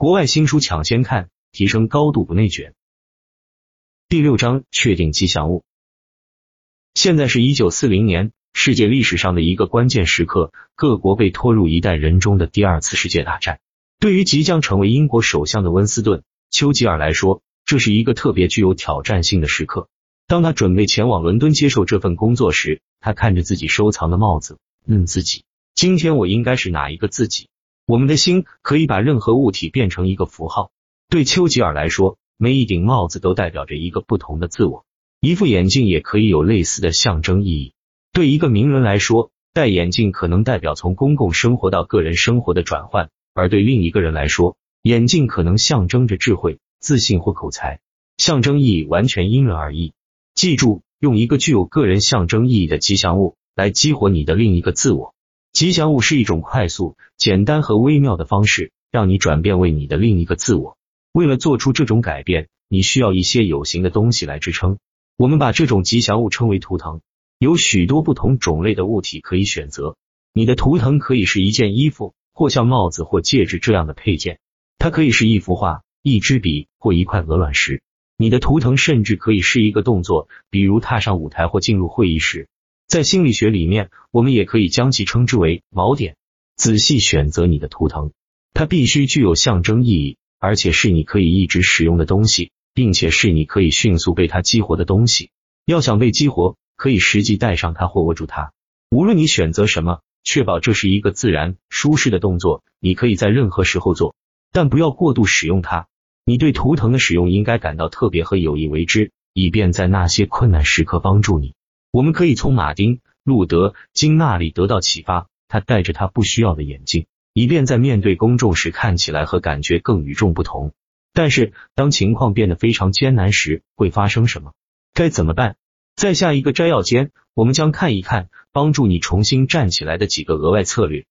国外新书抢先看，提升高度不内卷。第六章确定吉祥物。现在是一九四零年，世界历史上的一个关键时刻，各国被拖入一代人中的第二次世界大战。对于即将成为英国首相的温斯顿·丘吉尔来说，这是一个特别具有挑战性的时刻。当他准备前往伦敦接受这份工作时，他看着自己收藏的帽子，问自己：今天我应该是哪一个自己？我们的心可以把任何物体变成一个符号。对丘吉尔来说，每一顶帽子都代表着一个不同的自我，一副眼镜也可以有类似的象征意义。对一个名人来说，戴眼镜可能代表从公共生活到个人生活的转换；而对另一个人来说，眼镜可能象征着智慧、自信或口才。象征意义完全因人而异。记住，用一个具有个人象征意义的吉祥物来激活你的另一个自我。吉祥物是一种快速、简单和微妙的方式，让你转变为你的另一个自我。为了做出这种改变，你需要一些有形的东西来支撑。我们把这种吉祥物称为图腾。有许多不同种类的物体可以选择。你的图腾可以是一件衣服，或像帽子或戒指这样的配件。它可以是一幅画、一支笔或一块鹅卵石。你的图腾甚至可以是一个动作，比如踏上舞台或进入会议室。在心理学里面，我们也可以将其称之为锚点。仔细选择你的图腾，它必须具有象征意义，而且是你可以一直使用的东西，并且是你可以迅速被它激活的东西。要想被激活，可以实际带上它或握住它。无论你选择什么，确保这是一个自然、舒适的动作。你可以在任何时候做，但不要过度使用它。你对图腾的使用应该感到特别和有意为之，以便在那些困难时刻帮助你。我们可以从马丁·路德·金那里得到启发。他戴着他不需要的眼镜，以便在面对公众时看起来和感觉更与众不同。但是，当情况变得非常艰难时，会发生什么？该怎么办？在下一个摘要间，我们将看一看帮助你重新站起来的几个额外策略。